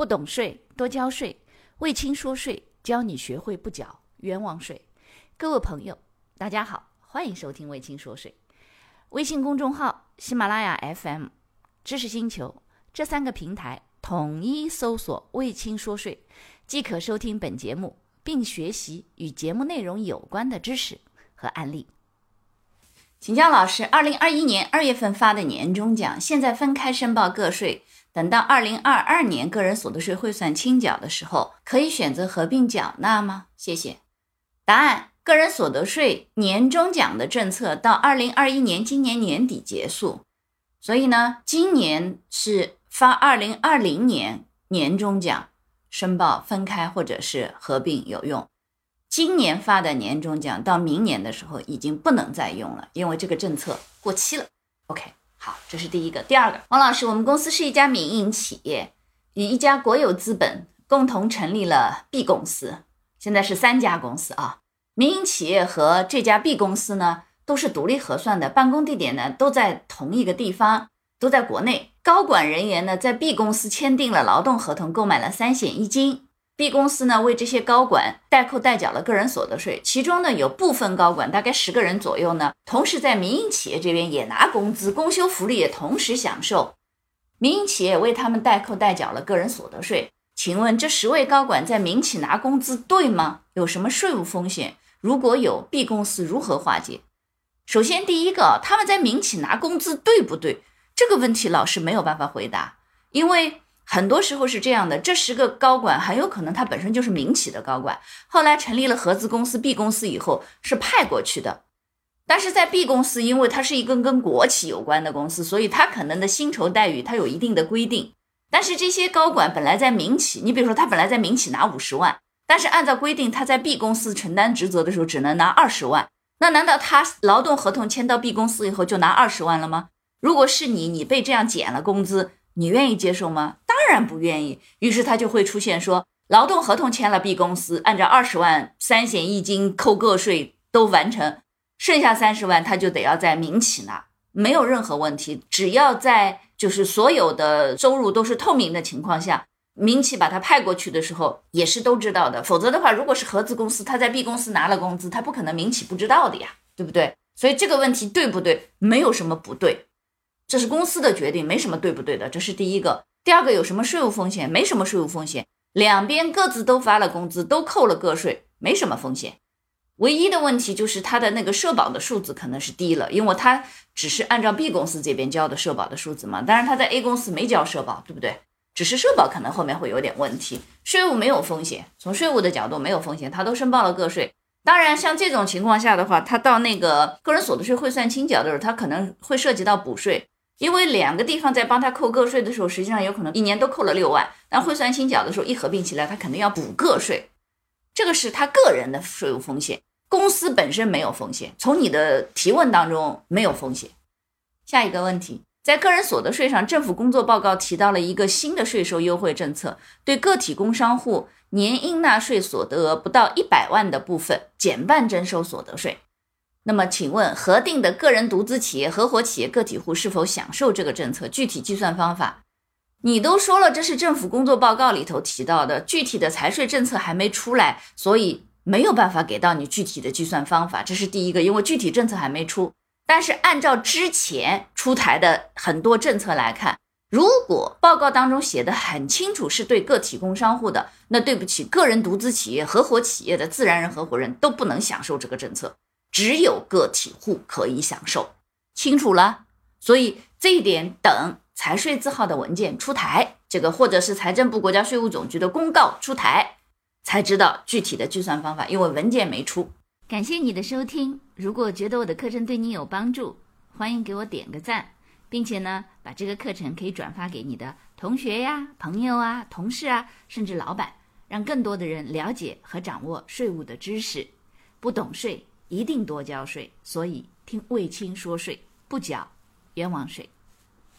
不懂税多交税，魏青说税教你学会不缴冤枉税。各位朋友，大家好，欢迎收听魏青说税。微信公众号、喜马拉雅 FM、知识星球这三个平台统一搜索“魏青说税”，即可收听本节目，并学习与节目内容有关的知识和案例。请教老师，二零二一年二月份发的年终奖，现在分开申报个税，等到二零二二年个人所得税汇算清缴的时候，可以选择合并缴纳吗？谢谢。答案：个人所得税年终奖的政策到二零二一年今年年底结束，所以呢，今年是发二零二零年年终奖申报分开或者是合并有用。今年发的年终奖到明年的时候已经不能再用了，因为这个政策过期了。OK，好，这是第一个。第二个，王老师，我们公司是一家民营企业，与一家国有资本共同成立了 B 公司，现在是三家公司啊。民营企业和这家 B 公司呢都是独立核算的，办公地点呢都在同一个地方，都在国内。高管人员呢在 B 公司签订了劳动合同，购买了三险一金。B 公司呢为这些高管代扣代缴了个人所得税，其中呢有部分高管，大概十个人左右呢，同时在民营企业这边也拿工资、公休福利也同时享受。民营企业为他们代扣代缴了个人所得税，请问这十位高管在民企拿工资对吗？有什么税务风险？如果有，B 公司如何化解？首先第一个，他们在民企拿工资对不对？这个问题老师没有办法回答，因为。很多时候是这样的，这十个高管很有可能他本身就是民企的高管，后来成立了合资公司 B 公司以后是派过去的。但是在 B 公司，因为它是一个跟国企有关的公司，所以它可能的薪酬待遇它有一定的规定。但是这些高管本来在民企，你比如说他本来在民企拿五十万，但是按照规定他在 B 公司承担职责的时候只能拿二十万，那难道他劳动合同签到 B 公司以后就拿二十万了吗？如果是你，你被这样减了工资，你愿意接受吗？当然不愿意，于是他就会出现说，劳动合同签了 B 公司，按照二十万三险一金扣个税都完成，剩下三十万他就得要在民企拿，没有任何问题，只要在就是所有的收入都是透明的情况下，民企把他派过去的时候也是都知道的，否则的话，如果是合资公司，他在 B 公司拿了工资，他不可能民企不知道的呀，对不对？所以这个问题对不对？没有什么不对，这是公司的决定，没什么对不对的，这是第一个。第二个有什么税务风险？没什么税务风险，两边各自都发了工资，都扣了个税，没什么风险。唯一的问题就是他的那个社保的数字可能是低了，因为他只是按照 B 公司这边交的社保的数字嘛。当然他在 A 公司没交社保，对不对？只是社保可能后面会有点问题，税务没有风险。从税务的角度没有风险，他都申报了个税。当然像这种情况下的话，他到那个个人所得税汇算清缴的时候，他可能会涉及到补税。因为两个地方在帮他扣个税的时候，实际上有可能一年都扣了六万，但汇算清缴的时候一合并起来，他肯定要补个税，这个是他个人的税务风险，公司本身没有风险。从你的提问当中没有风险。下一个问题，在个人所得税上，政府工作报告提到了一个新的税收优惠政策，对个体工商户年应纳税所得额不到一百万的部分减半征收所得税。那么，请问核定的个人独资企业、合伙企业、个体户是否享受这个政策？具体计算方法，你都说了，这是政府工作报告里头提到的，具体的财税政策还没出来，所以没有办法给到你具体的计算方法。这是第一个，因为具体政策还没出。但是按照之前出台的很多政策来看，如果报告当中写的很清楚是对个体工商户的，那对不起，个人独资企业、合伙企业的自然人合伙人都不能享受这个政策。只有个体户可以享受，清楚了。所以这一点等财税字号的文件出台，这个或者是财政部、国家税务总局的公告出台，才知道具体的计算方法。因为文件没出。感谢你的收听。如果觉得我的课程对你有帮助，欢迎给我点个赞，并且呢，把这个课程可以转发给你的同学呀、朋友啊、同事啊，甚至老板，让更多的人了解和掌握税务的知识。不懂税。一定多交税，所以听卫青说税，不缴冤枉税。